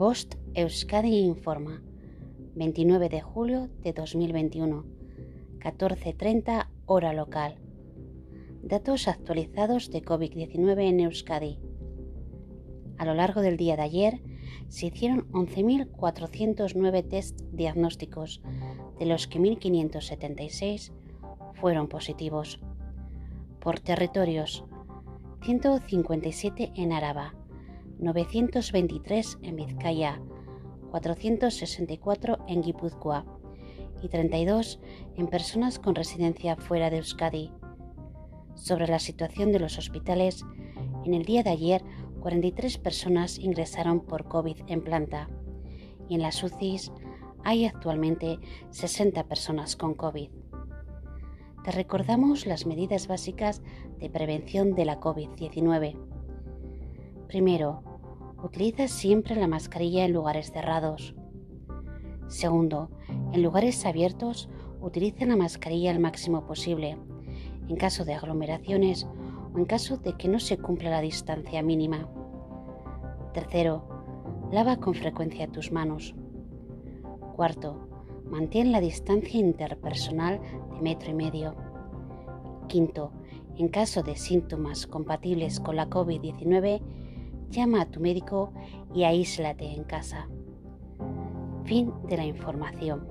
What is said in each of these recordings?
Bost Euskadi informa. 29 de julio de 2021. 14.30 hora local. Datos actualizados de COVID-19 en Euskadi. A lo largo del día de ayer se hicieron 11.409 test diagnósticos, de los que 1.576 fueron positivos. Por territorios, 157 en Araba, 923 en Vizcaya, 464 en Guipúzcoa y 32 en personas con residencia fuera de Euskadi. Sobre la situación de los hospitales, en el día de ayer 43 personas ingresaron por COVID en planta y en las UCIs hay actualmente 60 personas con COVID. Te recordamos las medidas básicas de prevención de la COVID-19. Primero, Utiliza siempre la mascarilla en lugares cerrados. Segundo, en lugares abiertos, utiliza la mascarilla al máximo posible, en caso de aglomeraciones o en caso de que no se cumpla la distancia mínima. Tercero, lava con frecuencia tus manos. Cuarto, mantén la distancia interpersonal de metro y medio. Quinto, en caso de síntomas compatibles con la COVID-19, llama a tu médico y aíslate en casa. Fin de la información.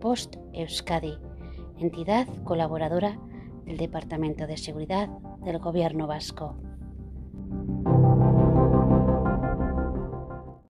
Post Euskadi, entidad colaboradora del Departamento de Seguridad del Gobierno Vasco.